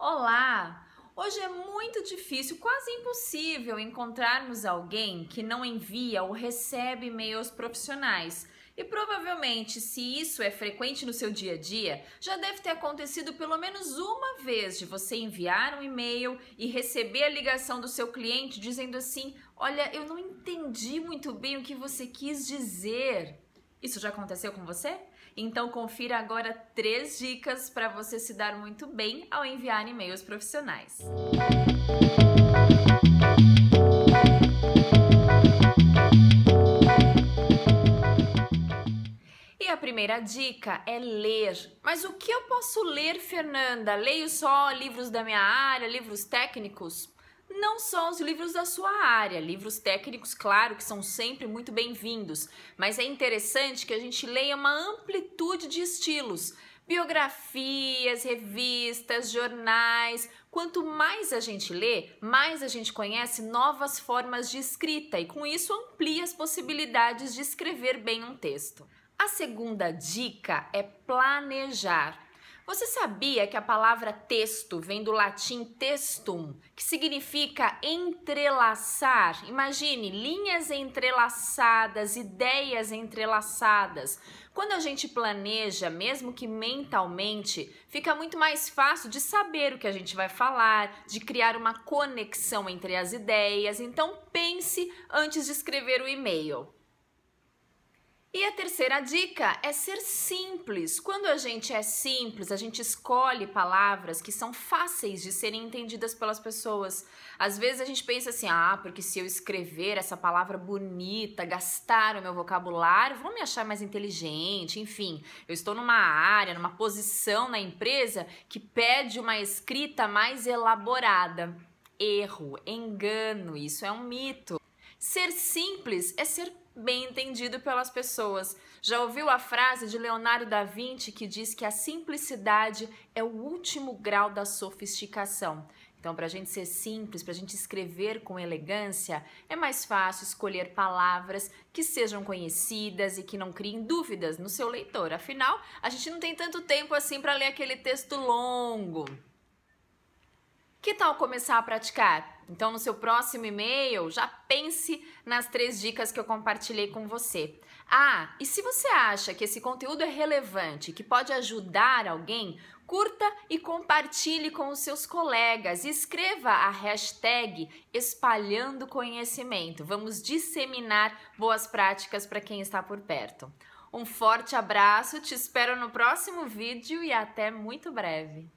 Olá! Hoje é muito difícil, quase impossível, encontrarmos alguém que não envia ou recebe e-mails profissionais. E provavelmente, se isso é frequente no seu dia a dia, já deve ter acontecido pelo menos uma vez de você enviar um e-mail e receber a ligação do seu cliente dizendo assim: Olha, eu não entendi muito bem o que você quis dizer. Isso já aconteceu com você? Então confira agora três dicas para você se dar muito bem ao enviar e-mails profissionais. E a primeira dica é ler. Mas o que eu posso ler, Fernanda? Leio só livros da minha área, livros técnicos? Não só os livros da sua área, livros técnicos, claro, que são sempre muito bem-vindos, mas é interessante que a gente leia uma amplitude de estilos, biografias, revistas, jornais. Quanto mais a gente lê, mais a gente conhece novas formas de escrita e com isso amplia as possibilidades de escrever bem um texto. A segunda dica é planejar. Você sabia que a palavra texto vem do latim textum, que significa entrelaçar? Imagine linhas entrelaçadas, ideias entrelaçadas. Quando a gente planeja, mesmo que mentalmente, fica muito mais fácil de saber o que a gente vai falar, de criar uma conexão entre as ideias. Então pense antes de escrever o e-mail. E a terceira dica é ser simples. Quando a gente é simples, a gente escolhe palavras que são fáceis de serem entendidas pelas pessoas. Às vezes a gente pensa assim: ah, porque se eu escrever essa palavra bonita, gastar o meu vocabulário, vão me achar mais inteligente. Enfim, eu estou numa área, numa posição na empresa que pede uma escrita mais elaborada. Erro, engano, isso é um mito. Ser simples é ser bem entendido pelas pessoas. Já ouviu a frase de Leonardo da Vinci que diz que a simplicidade é o último grau da sofisticação? Então, para a gente ser simples, para a gente escrever com elegância, é mais fácil escolher palavras que sejam conhecidas e que não criem dúvidas no seu leitor. Afinal, a gente não tem tanto tempo assim para ler aquele texto longo. Que tal começar a praticar? Então, no seu próximo e-mail, já pense nas três dicas que eu compartilhei com você. Ah, e se você acha que esse conteúdo é relevante, que pode ajudar alguém, curta e compartilhe com os seus colegas. Escreva a hashtag espalhando conhecimento. Vamos disseminar boas práticas para quem está por perto. Um forte abraço, te espero no próximo vídeo e até muito breve.